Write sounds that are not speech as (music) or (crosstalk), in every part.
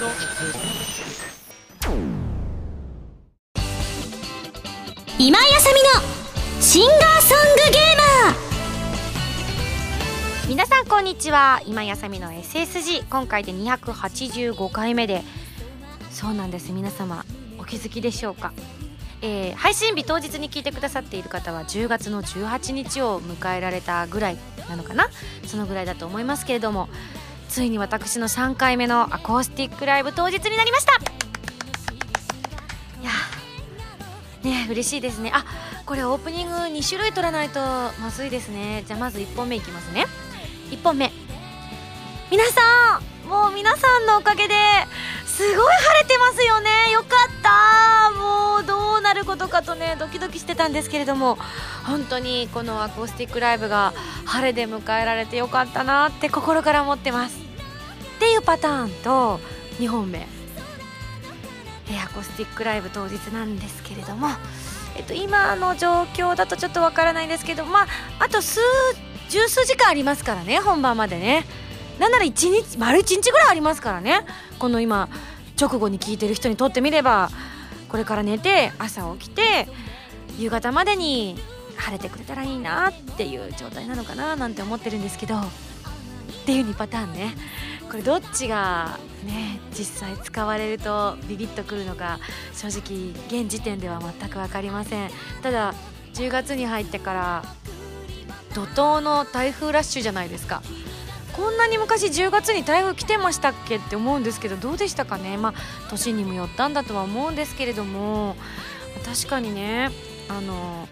今井あさみのシンガーソングゲーマー。皆さんこんにちは。今井あさみの SSG 今回で285回目で。そうなんです。皆様お気づきでしょうか？えー、配信日当日に聞いてくださっている方は10月の18日を迎えられたぐらいなのかな？そのぐらいだと思いますけれども。ついに私の3回目のアコースティックライブ当日になりました。いやね嬉しいですね。あこれオープニング2種類取らないとまずいですね。じゃあまず1本目いきますね。1本目。皆さんもう皆さんのおかげですごい晴れてますよね。よかった。もうどうなることかとねドキドキしてたんですけれども本当にこのアコースティックライブが晴れで迎えられてよかったなって心から思ってます。いうパターンと2本目。アコースティックライブ当日なんですけれども。えっと、今の状況だとちょっとわからないんですけど、まあ、あと数十数時間ありますからね本番までね。なんなら1日丸1日ぐらいありますからね。この今直後に聞いてる人にとってみればこれから寝て朝起きて夕方までに晴れてくれたらいいなっていう状態なのかななんて思ってるんですけど。っていう2パターンね。これどっちがね実際使われるとビビッとくるのか正直現時点では全く分かりません。ただ10月に入ってから怒涛の台風ラッシュじゃないですか。こんなに昔10月に台風来てましたっけって思うんですけどどうでしたかね。まあ年にもよったんだとは思うんですけれども確かにねあの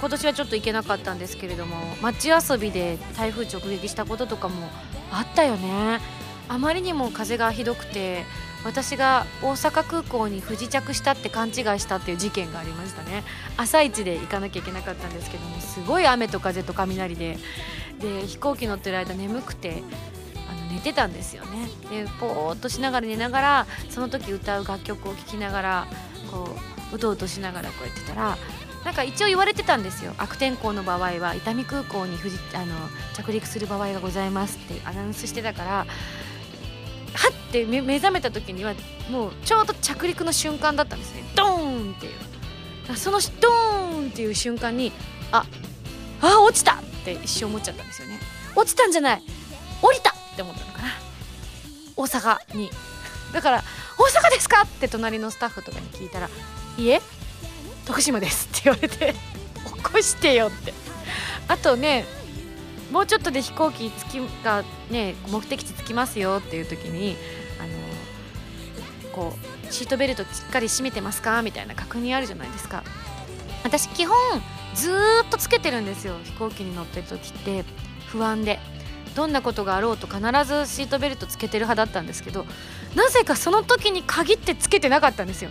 今年はちょっと行けなかったんですけれども街遊びで台風直撃したこととかもあったよね。あまりにも風がひどくて私が大阪空港に不時着したって勘違いしたっていう事件がありましたね。朝一で行かなきゃいけなかったんですけどもすごい雨と風と雷でで飛行機乗ってる間眠くてあの寝てたんですよね。でぽーっとしながら寝ながらその時歌う楽曲を聴きながらこううとうとしながらこうやってたらなんか一応言われてたんですよ。悪天候の場合は伊丹空港にあの着陸する場合がございますってアナウンスしてたからはって目覚めた時にはもうちょうど着陸の瞬間だったんですね。ドーンっていう。そのドーンっていう瞬間にああ落ちたって一瞬思っちゃったんですよね。落ちたんじゃない。降りたって思ったのかな。大阪に。だから「大阪ですか?」って隣のスタッフとかに聞いたら「いえ？徳島です」って言われて「(laughs) 起こしてよ」って。あとねもうちょっとで飛行機着きがね目的地着きますよっていう時にあのこうシートベルトしっかり締めてますかみたいな確認あるじゃないですか。私基本ずっとつけてるんですよ飛行機に乗ってる時って。不安で。どんなことがあろうと必ずシートベルトつけてる派だったんですけどなぜかその時に限ってつけてなかったんですよ。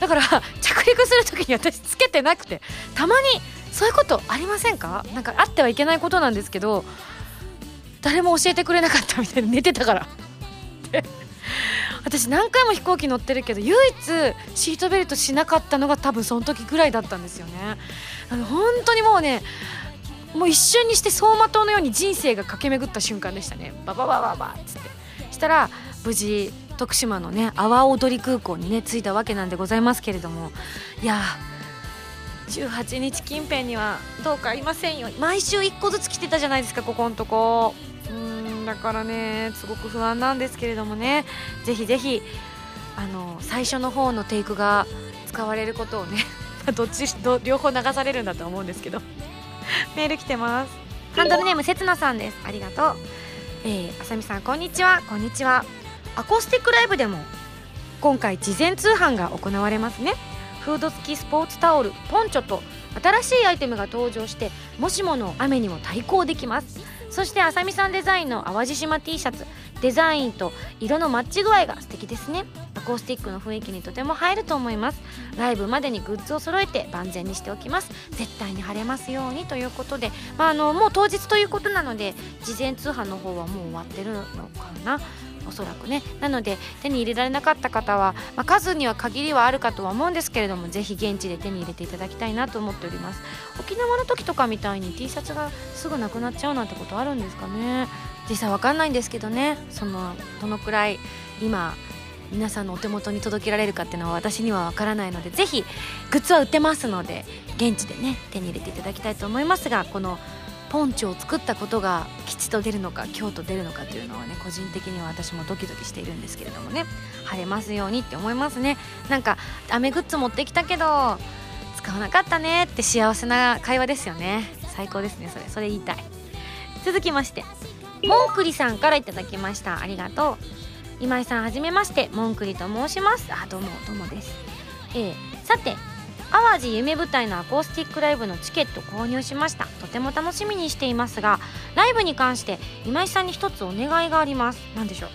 だから着陸する時に私つけてなくてたまにそういうことありませんか？なんかあってはいけないことなんですけど誰も教えてくれなかったみたいな (laughs) 寝てたから。私何回も飛行機乗ってるけど唯一シートベルトしなかったのが多分その時ぐらいだったんですよね。あの本当にもうねもう一瞬にして走馬灯のように人生が駆け巡った瞬間でしたね。バババババっつってしたら無事徳島のね阿波踊り空港にね着いたわけなんでございますけれどもいや18日近辺にはどうかありませんよ。毎週1個ずつ来てたじゃないですかここのとこ。うんだからねすごく不安なんですけれどもね。ぜひぜひあの最初の方のテイクが使われることをね (laughs) どっち両方流されるんだと思うんですけど。(laughs) メール来てます。ハンドルネームせつなさんです。ありがとう。えー、あさみさんこんにちは。こんにちは。アコースティックライブでも今回事前通販が行われますね。フード付きスポーツタオルポンチョと新しいアイテムが登場してもしもの雨にも対抗できます。そしてあさみさんデザインの淡路島 T シャツデザインと色のマッチ具合が素敵ですね。アコースティックの雰囲気にとても映えると思います。ライブまでにグッズを揃えて万全にしておきます。絶対に晴れますようにということで、まあ、あのもう当日ということなので事前通販の方はもう終わってるのかな。おそらくね。なので手に入れられなかった方は、まあ、数には限りはあるかとは思うんですけれどもぜひ現地で手に入れていただきたいなと思っております。沖縄の時とかみたいに T シャツがすぐなくなっちゃうなんてことあるんですかね。実際わかんないんですけどね。そのどのくらい今皆さんのお手元に届けられるかっていうのは私にはわからないのでぜひグッズは売ってますので現地でね手に入れていただきたいと思いますがこのポンチョを作ったことが吉と出るのか京と出るのかというのはね個人的には私もドキドキしているんですけれどもね。晴れますようにって思いますね。なんか雨グッズ持ってきたけど使わなかったねって幸せな会話ですよね。最高ですねそれ。それ言いたい。続きましてモンクリさんから頂きました。ありがとう。今井さんはじめまして。モンクリと申します。あどうもどうもです。えー、さて淡路夢舞台のアコースティックライブのチケット購入しました。とても楽しみにしていますがライブに関して今井さんに一つお願いがあります。何でしょう。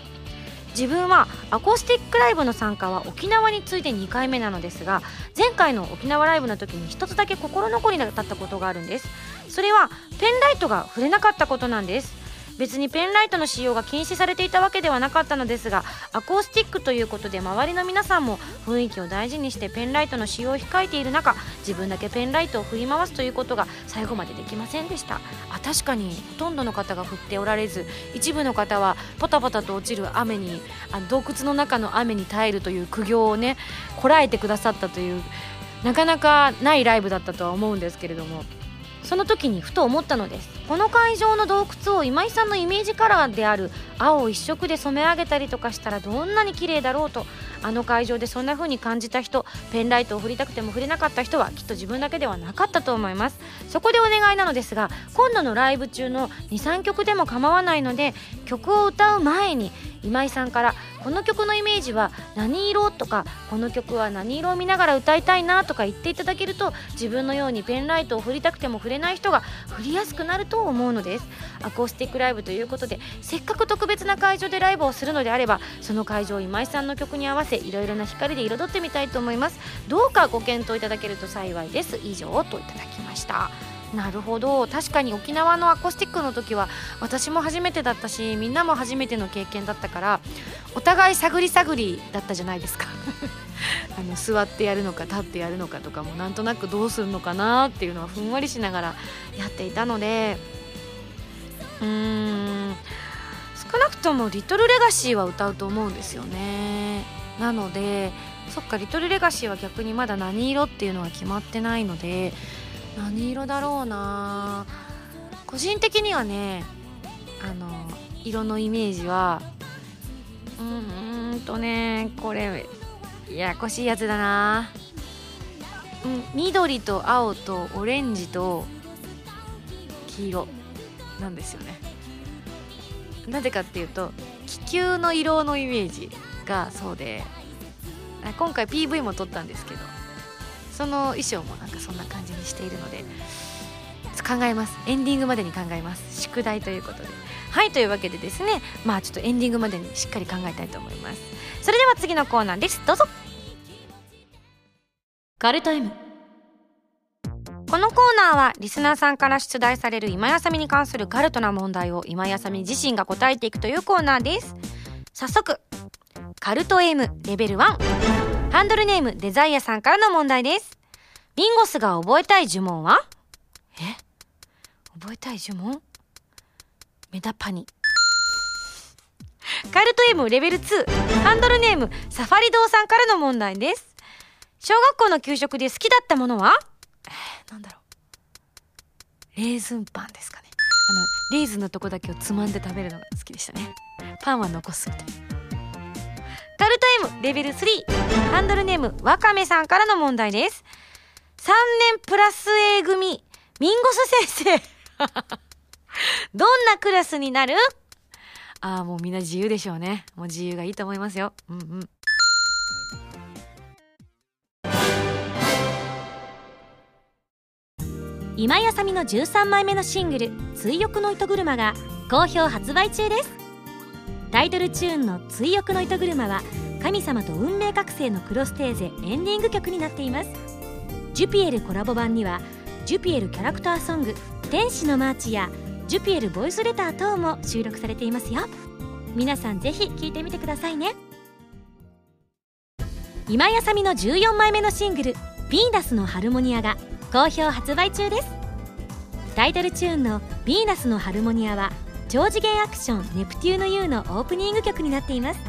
自分はアコースティックライブの参加は沖縄に次いで2回目なのですが前回の沖縄ライブの時に一つだけ心残りだったことがあるんです。それはペンライトが触れなかったことなんです。別にペンライトの使用が禁止されていたわけではなかったのですがアコースティックということで周りの皆さんも雰囲気を大事にしてペンライトの使用を控えている中自分だけペンライトを振り回すということが最後までできませんでした。あ確かにほとんどの方が振っておられず一部の方はポタポタと落ちる雨にあの洞窟の中の雨に耐えるという苦行をねこらえてくださったというなかなかないライブだったとは思うんですけれども。その時にふと思ったのです。この会場の洞窟を今井さんのイメージカラーである青一色で染め上げたりとかしたらどんなに綺麗だろうとあの会場でそんな風に感じた人ペンライトを振りたくても振れなかった人はきっと自分だけではなかったと思います。そこでお願いなのですが今度のライブ中の23曲でも構わないので曲を歌う前に今井さんからこの曲のイメージは何色とかこの曲は何色を見ながら歌いたいなとか言っていただけると自分のようにペンライトを振りたくても振れない人が振りやすくなると思うのです。アコースティックライブということでせっかく特別な会場でライブをするのであればその会場を今井さんの曲に合わせいろいろな光で彩ってみたいと思います。どうかご検討いただけると幸いです。以上といただきました。なるほど。確かに沖縄のアコースティックの時は私も初めてだったしみんなも初めての経験だったからお互い探り探りだったじゃないですか。(laughs) あの座ってやるのか立ってやるのかとかもなんとなくどうするのかなっていうのはふんわりしながらやっていたので。うーん。少なくとも「リトルレガシーは歌うと思うんですよね。なのでそっか「リトルレガシーは逆にまだ何色っていうのは決まってないので何色だろうな。個人的にはねあの色のイメージはうーんとねこれややこしいやつだな。うん緑と青とオレンジと黄色なんですよね。なぜかっていうと気球の色のイメージがそうで今回 PV も撮ったんですけどその衣装もなんかそんな感じにしているので考えます。エンディングまでに考えます。宿題ということで。はいというわけでですね。まあちょっとエンディングまでにしっかり考えたいと思います。それでは次のコーナーです。どうぞ。カルト M このコーナーはリスナーさんから出題される今やさみに関するカルトな問題を今やさみ自身が答えていくというコーナーです。早速カルト M レベル1ハンドルネームデザイアさんからの問題です。ビンゴスが覚えたい呪文は？え？覚えたい呪文？メダパニ。カルト M レベル2ハンドルネームサファリ堂さんからの問題です。小学校の給食で好きだったものは？えー、なんだろう。レーズンパンですかね。あの、レーズンのとこだけをつまんで食べるのが好きでしたね。パンは残すみたいな。カルト M レベル3ハンドルネームわかめさんからの問題です。3年プラス A 組ミンゴス先生。(laughs) どんなクラスになる？ああもうみんな自由でしょうね。もう自由がいいと思いますよ。うんうん。今井麻美の13枚目のシングル「追憶の糸車」が好評発売中です。タイトルチューンの「追憶の糸車」は神様と運命覚醒のクロステーゼエンディング曲になっています。ジュピエルコラボ版にはジュピエルキャラクターソング「天使のマーチ」やジュピエルボイスレター等も収録されていますよ。皆さんぜひ聴いてみてくださいね。今井麻美の14枚目のシングル「ヴィーナスのハルモニア」が好評発売中です。タイトルチューンの「ヴィーナスのハルモニア」は超次元アクション「ネプテューヌ U」のオープニング曲になっています。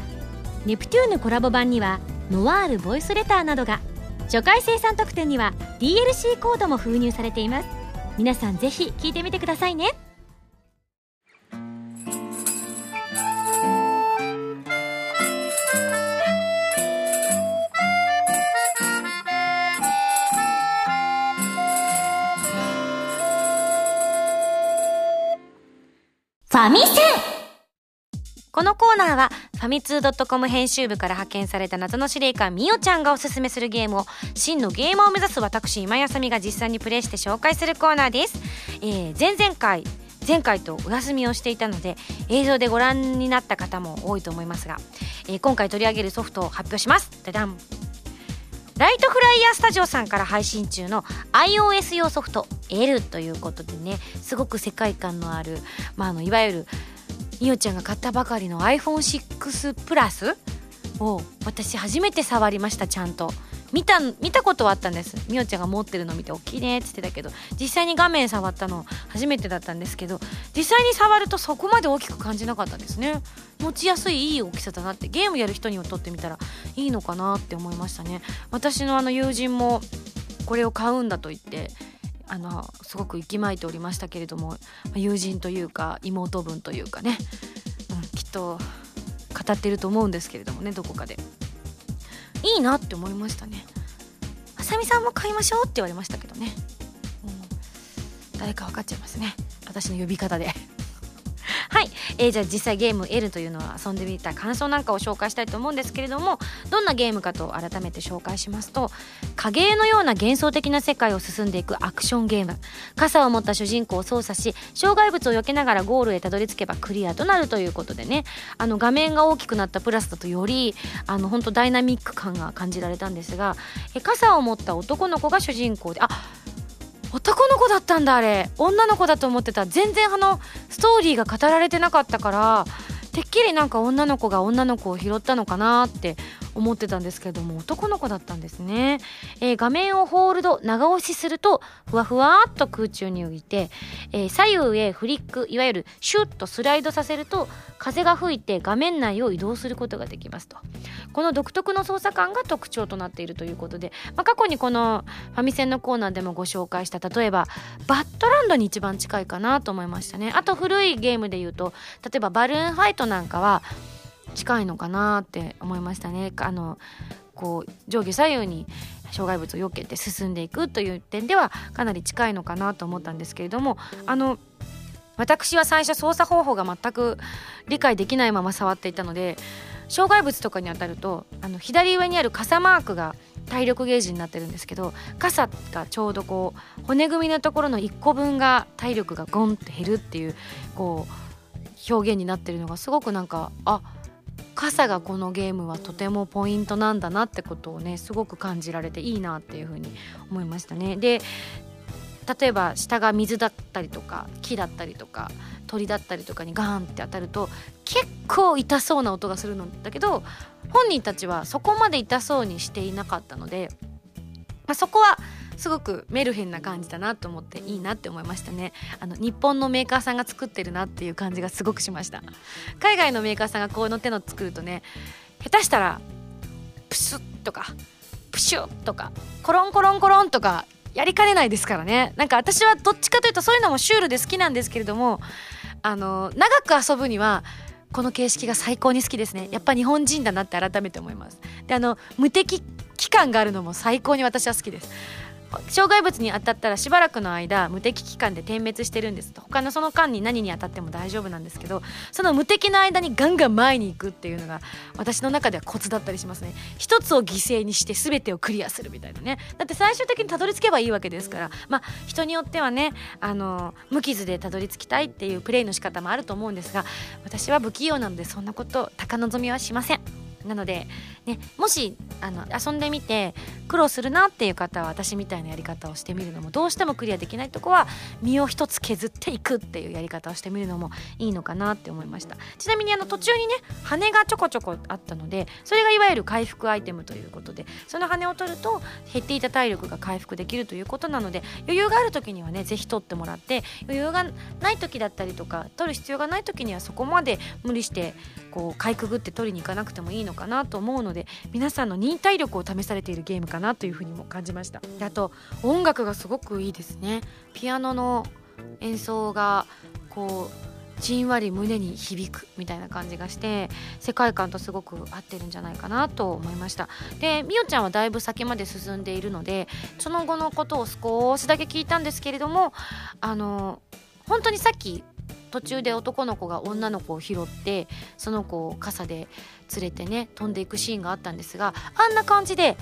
ネプテューヌコラボ版にはノワールボイスレターなどが初回生産特典には DLC コードも封入されています。皆さんぜひ聴いてみてくださいね。ファミセこのコーナーはファミツー .com 編集部から派遣された謎の司令官みおちゃんがおすすめするゲームを真のゲーマーを目指す私今やさみが実際にプレイして紹介するコーナーです、えー、前々回前回とお休みをしていたので映像でご覧になった方も多いと思いますが、えー、今回取り上げるソフトを発表します。ダダン。ライトフライヤースタジオさんから配信中の iOS 用ソフト L ということでねすごく世界観のある、まあ、あのいわゆるみおちゃんが買ったばかりの iPhone6 プラスを私初めて触りましたちゃんと。見た見たことはあったんです。みおちゃんが持ってるの見て大きいねって言ってたけど実際に画面触ったの初めてだったんですけど実際に触るとそこまで大きく感じなかったんですね。持ちやすいいい大きさだなってゲームやる人にとってみたらいいのかなって思いましたね。私のあの友人もこれを買うんだと言ってあのすごく息巻いておりましたけれども友人というか妹分というかね、うん、きっと語ってると思うんですけれどもねどこかで。いいなって思いましたね。あさみさんも買いましょうって言われましたけどね、うん、誰か分かっちゃいますね。私の呼び方で。はい、えー、じゃあ実際ゲーム L というのは遊んでみた感想なんかを紹介したいと思うんですけれどもどんなゲームかと改めて紹介しますと影絵のような幻想的な世界を進んでいくアクションゲーム。傘を持った主人公を操作し障害物を避けながらゴールへたどり着けばクリアとなるということでね。あの画面が大きくなったプラスだとよりあの本当ダイナミック感が感じられたんですがえ傘を持った男の子が主人公であっ男の子だったんだあれ。女の子だと思ってた。全然あのストーリーが語られてなかったからてっきりなんか女の子が女の子を拾ったのかなって思ってたんですけども男の子だったんですね、えー、画面をホールド長押しするとふわふわっと空中に浮いて、えー、左右へフリックいわゆるシュッとスライドさせると風が吹いて画面内を移動することができますと。この独特の操作感が特徴となっているということで、まあ、過去にこのファミセンのコーナーでもご紹介した例えばバッドランドに一番近いかなと思いましたね。あと古いゲームで言うと例えばバルーンファイトなんかは近いのかなって思いましたね。あのこう上下左右に障害物を避けて進んでいくという点ではかなり近いのかなと思ったんですけれどもあの私は最初操作方法が全く理解できないまま触っていたので障害物とかに当たるとあの左上にある傘マークが体力ゲージになってるんですけど傘がちょうどこう骨組みのところの1個分が体力がゴンって減るっていうこう表現になってるのがすごくなんかあっ傘がこのゲームはとてもポイントなんだなってことをねすごく感じられていいなっていうふうに思いましたね。で例えば下が水だったりとか木だったりとか鳥だったりとかにガーンって当たると結構痛そうな音がするんだけど本人たちはそこまで痛そうにしていなかったので、まあ、そこはすごくメルヘンな感じだなと思っていいなって思いましたね。あの日本のメーカーさんが作ってるなっていう感じがすごくしました。海外のメーカーさんがこの手の作るとね下手したらプスッとかプシュッとかコロンコロンコロンとかやりかねないですからね。なんか私はどっちかというとそういうのもシュールで好きなんですけれどもあの長く遊ぶにはこの形式が最高に好きですね。やっぱ日本人だなって改めて思います。であの無敵期間があるのも最高に私は好きです。障害物に当たったらしばらくの間無敵期間で点滅してるんです。他のその間に何に当たっても大丈夫なんですけどその無敵の間にガンガン前に行くっていうのが私の中ではコツだったりしますね。一つを犠牲にして全てをクリアするみたいなね。だって最終的にたどり着けばいいわけですから。まあ人によってはねあの無傷でたどり着きたいっていうプレイの仕方もあると思うんですが私は不器用なのでそんなこと高望みはしません。なので、ね、もしあの遊んでみて苦労するなっていう方は私みたいなやり方をしてみるのもどうしてもクリアできないとこは身を一つ削っていくっていうやり方をしてみるのもいいのかなって思いました。ちなみにあの途中にね羽がちょこちょこあったのでそれがいわゆる回復アイテムということでその羽を取ると減っていた体力が回復できるということなので余裕がある時にはね是非取ってもらって余裕がない時だったりとか取る必要がない時にはそこまで無理してこうかいくぐって取りに行かなくてもいいのかなと思うので皆さんの忍耐力を試されているゲームかなというふうにも感じました。であと音楽がすごくいいですね。ピアノの演奏がこうじんわり胸に響くみたいな感じがして世界観とすごく合ってるんじゃないかなと思いました。でみおちゃんはだいぶ先まで進んでいるのでその後のことを少しだけ聞いたんですけれどもあの本当にさっき途中で男の子が女の子を拾ってその子を傘で連れてね飛んでいくシーンがあったんですがあんな感じで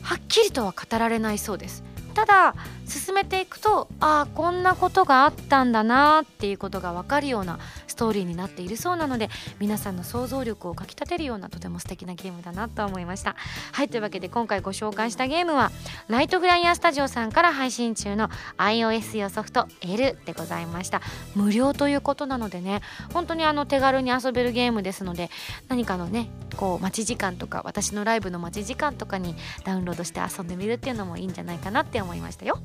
はっきりとは語られないそうです。ただ進めていくとああこんなことがあったんだなっていうことが分かるようなストーリーになっているそうなので皆さんの想像力をかきたてるようなとても素敵なゲームだなと思いました。はいというわけで今回ご紹介したゲームはライトフライヤースタジオさんから配信中の iOS 用ソフト L でございました。無料ということなのでね本当にあの手軽に遊べるゲームですので何かのねこう待ち時間とか私のライブの待ち時間とかにダウンロードして遊んでみるっていうのもいいんじゃないかなって思いましたよ。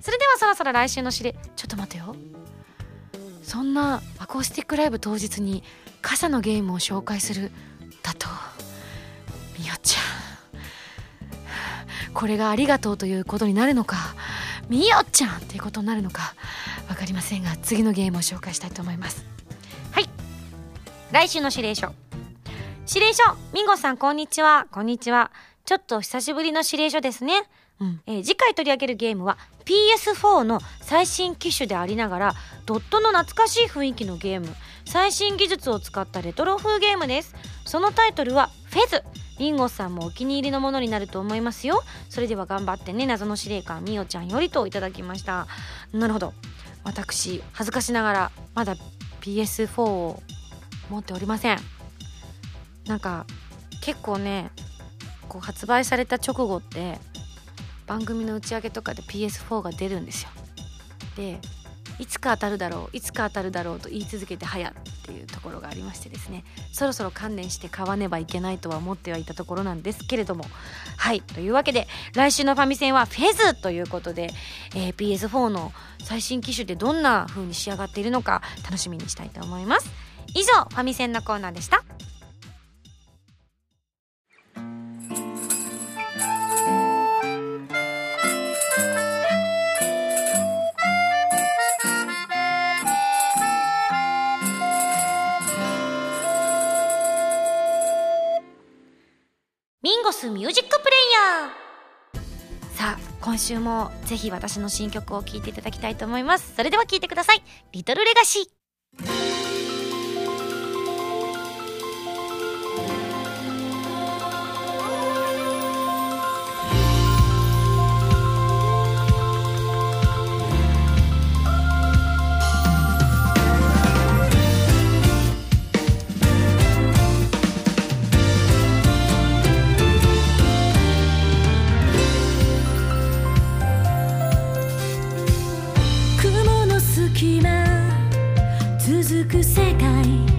それではそろそろ来週の指令ちょっと待てよ。そんなアコースティックライブ当日に傘のゲームを紹介するだと。みよちゃん。これがありがとうということになるのか。みよちゃんっていうことになるのか。分かりませんが次のゲームを紹介したいと思います。はい。来週の指令書。指令書。ミンゴさんこんにちは。こんにちは。ちょっと久しぶりの指令書ですね。うん。えー、次回取り上げるゲームは PS4 の最新機種でありながらドットの懐かしい雰囲気のゲーム。最新技術を使ったレトロ風ゲームです。そのタイトルはフェズ。リンゴさんもお気に入りのものになると思いますよ。それでは頑張ってね謎の司令官みおちゃんよりといただきました。なるほど。私恥ずかしながらまだ PS4 を持っておりません。なんか結構ねこう発売された直後って番組の打ち上げとかで PS4 が出るんですよ。でいつか当たるだろういつか当たるだろうと言い続けて早っていうところがありましてですね。そろそろ観念して買わねばいけないとは思ってはいたところなんですけれども。はいというわけで来週のファミセンはフェズということで、えー、PS4 の最新機種でどんな風に仕上がっているのか楽しみにしたいと思います。以上ファミセンのコーナーでした。ンゴスミュージックプレイヤーさあ今週もぜひ私の新曲を聴いていただきたいと思います。それでは聴いてください。リトルレガシーく世界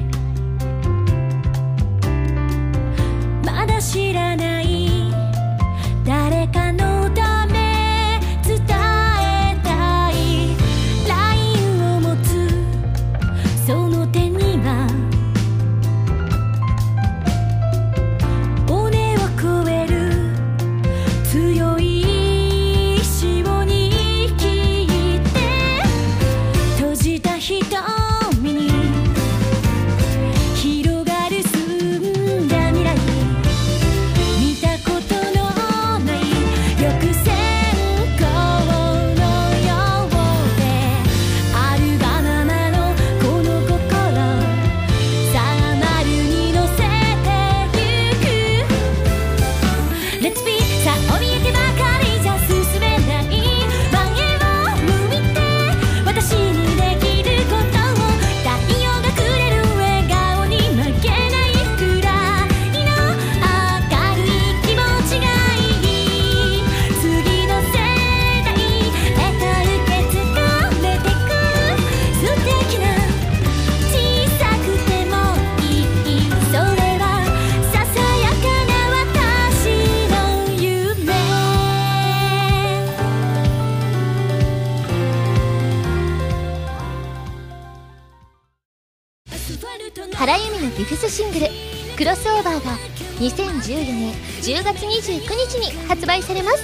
2014年10月29日に発売されます。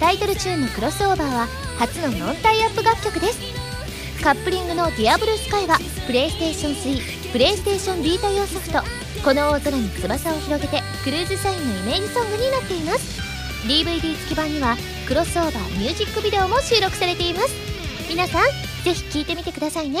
タイトルチューンの「クロスオーバー」は初のノンタイアップ楽曲です。カップリングの「ディアブルスカイはプレイステーション3プレイステーションビータ用ソフト「この大空に翼を広げて」クルーズサインのイメージソングになっています。DVD 付き版にはクロスオーバーミュージックビデオも収録されています。皆さんぜひ聴いてみてくださいね。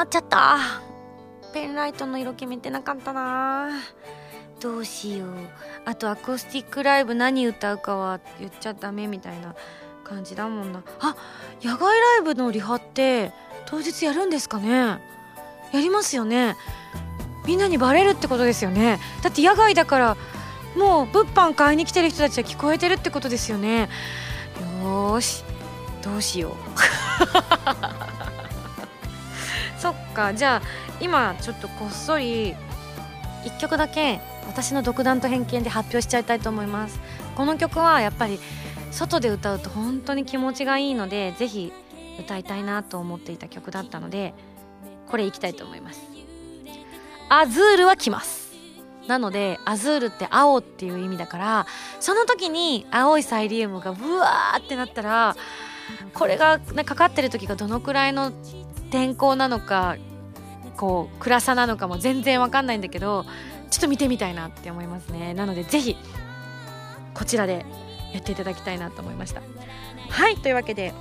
なっちゃった。ペンライトの色決めてなかったな。どうしよう。あとアコースティックライブ何歌うかは言っちゃダメみたいな感じだもんな。あ野外ライブのリハって当日やるんですかね。やりますよね。みんなにバレるってことですよね。だって野外だからもう物販買いに来てる人たちは聞こえてるってことですよね。よし。どうしよう。そっか。じゃあ今ちょっとこっそり1曲だけ私の独断と偏見で発表しちゃいたいと思います。この曲はやっぱり外で歌うと本当に気持ちがいいのでぜひ歌いたいなと思っていた曲だったのでこれいきたいと思います。アズールは来ます。なのでアズールって青っていう意味だからその時に青いサイリウムがブワーってなったらこれが、かかってる時がどのくらいの天候なのかこう暗さなのかも全然わかんないんだけどちょっと見てみたいなって思いますね。なのでぜひこちらでやっていただきたいなと思いました。はいというわけで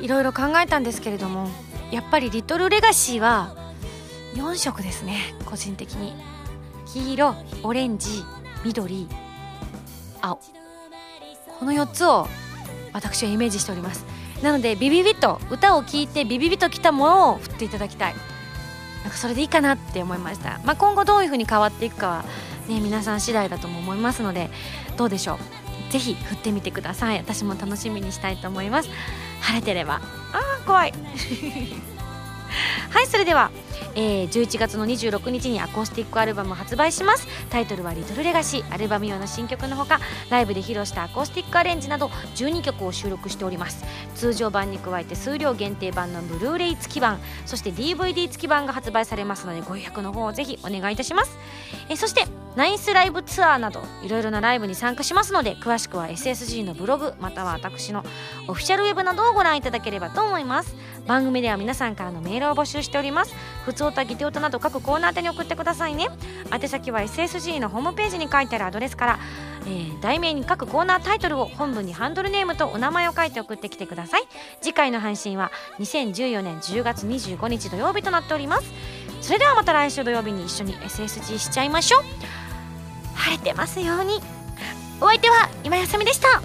いろいろ考えたんですけれどもやっぱりリトルレガシーは4色ですね個人的に。黄色オレンジ緑青。この4つを私はイメージしております。なのでビビビと歌を聴いてビビビときたものを振っていただきたい。なんかそれでいいかなって思いました、まあ、今後どういうふうに変わっていくかはね皆さん次第だとも思いますのでどうでしょう。ぜひ振ってみてください。私も楽しみにしたいと思います。晴れてれば。あー怖い。はいそれではえー、11月の26日にアコースティックアルバム発売します。タイトルは「リトルレガシー」アルバム用の新曲のほかライブで披露したアコースティックアレンジなど12曲を収録しております。通常版に加えて数量限定版のブルーレイ付き版そして DVD 付き版が発売されますのでご予約の方をぜひお願いいたします、えー、そしてナイスライブツアーなどいろいろなライブに参加しますので詳しくは SSG のブログまたは私のオフィシャルウェブなどをご覧いただければと思います。番組では皆さんからのメールを募集しております。普通歌ギテオタなど各コーナー宛に送ってくださいね。宛先は SSG のホームページに書いてあるアドレスから、えー、題名に各コーナータイトルを本文にハンドルネームとお名前を書いて送ってきてください。次回の配信は2014年10月25日土曜日となっております。それではまた来週土曜日に一緒に SSG しちゃいましょう。晴れてますように。お相手は今やさみでした。